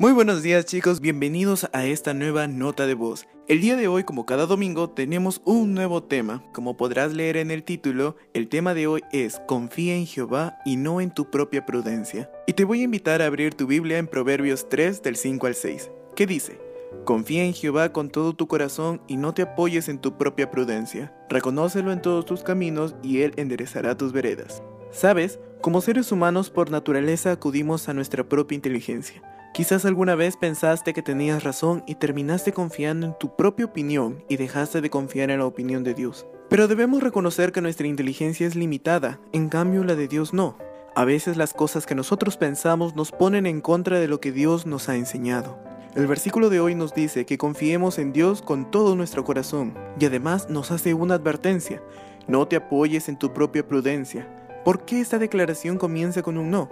Muy buenos días chicos, bienvenidos a esta nueva nota de voz. El día de hoy, como cada domingo, tenemos un nuevo tema. Como podrás leer en el título, el tema de hoy es Confía en Jehová y no en tu propia prudencia. Y te voy a invitar a abrir tu Biblia en Proverbios 3 del 5 al 6, que dice, Confía en Jehová con todo tu corazón y no te apoyes en tu propia prudencia. Reconócelo en todos tus caminos y Él enderezará tus veredas. Sabes, como seres humanos por naturaleza acudimos a nuestra propia inteligencia. Quizás alguna vez pensaste que tenías razón y terminaste confiando en tu propia opinión y dejaste de confiar en la opinión de Dios. Pero debemos reconocer que nuestra inteligencia es limitada, en cambio la de Dios no. A veces las cosas que nosotros pensamos nos ponen en contra de lo que Dios nos ha enseñado. El versículo de hoy nos dice que confiemos en Dios con todo nuestro corazón y además nos hace una advertencia. No te apoyes en tu propia prudencia. ¿Por qué esta declaración comienza con un no?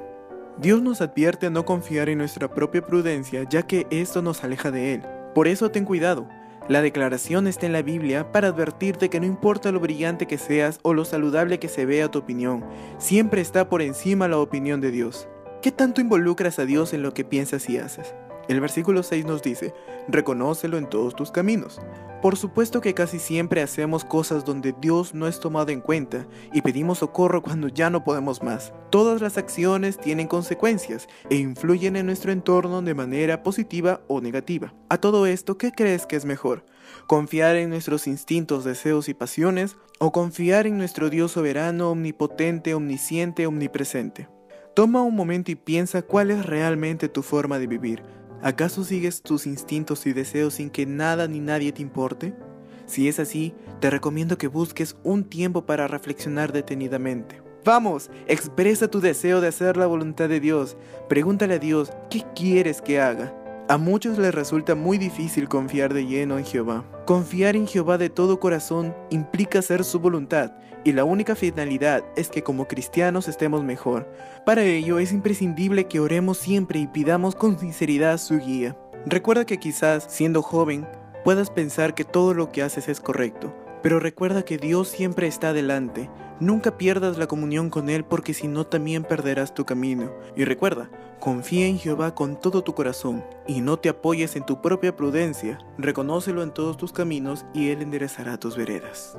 Dios nos advierte a no confiar en nuestra propia prudencia, ya que esto nos aleja de Él. Por eso ten cuidado. La declaración está en la Biblia para advertirte que no importa lo brillante que seas o lo saludable que se vea tu opinión, siempre está por encima la opinión de Dios. ¿Qué tanto involucras a Dios en lo que piensas y haces? El versículo 6 nos dice, reconócelo en todos tus caminos. Por supuesto que casi siempre hacemos cosas donde Dios no es tomado en cuenta y pedimos socorro cuando ya no podemos más. Todas las acciones tienen consecuencias e influyen en nuestro entorno de manera positiva o negativa. A todo esto, ¿qué crees que es mejor? ¿Confiar en nuestros instintos, deseos y pasiones o confiar en nuestro Dios soberano, omnipotente, omnisciente, omnipresente? Toma un momento y piensa cuál es realmente tu forma de vivir. ¿Acaso sigues tus instintos y deseos sin que nada ni nadie te importe? Si es así, te recomiendo que busques un tiempo para reflexionar detenidamente. Vamos, expresa tu deseo de hacer la voluntad de Dios. Pregúntale a Dios, ¿qué quieres que haga? A muchos les resulta muy difícil confiar de lleno en Jehová. Confiar en Jehová de todo corazón implica hacer su voluntad y la única finalidad es que como cristianos estemos mejor. Para ello es imprescindible que oremos siempre y pidamos con sinceridad su guía. Recuerda que quizás, siendo joven, puedas pensar que todo lo que haces es correcto, pero recuerda que Dios siempre está delante. Nunca pierdas la comunión con Él porque si no también perderás tu camino. Y recuerda, confía en Jehová con todo tu corazón y no te apoyes en tu propia prudencia. Reconócelo en todos tus caminos y Él enderezará tus veredas.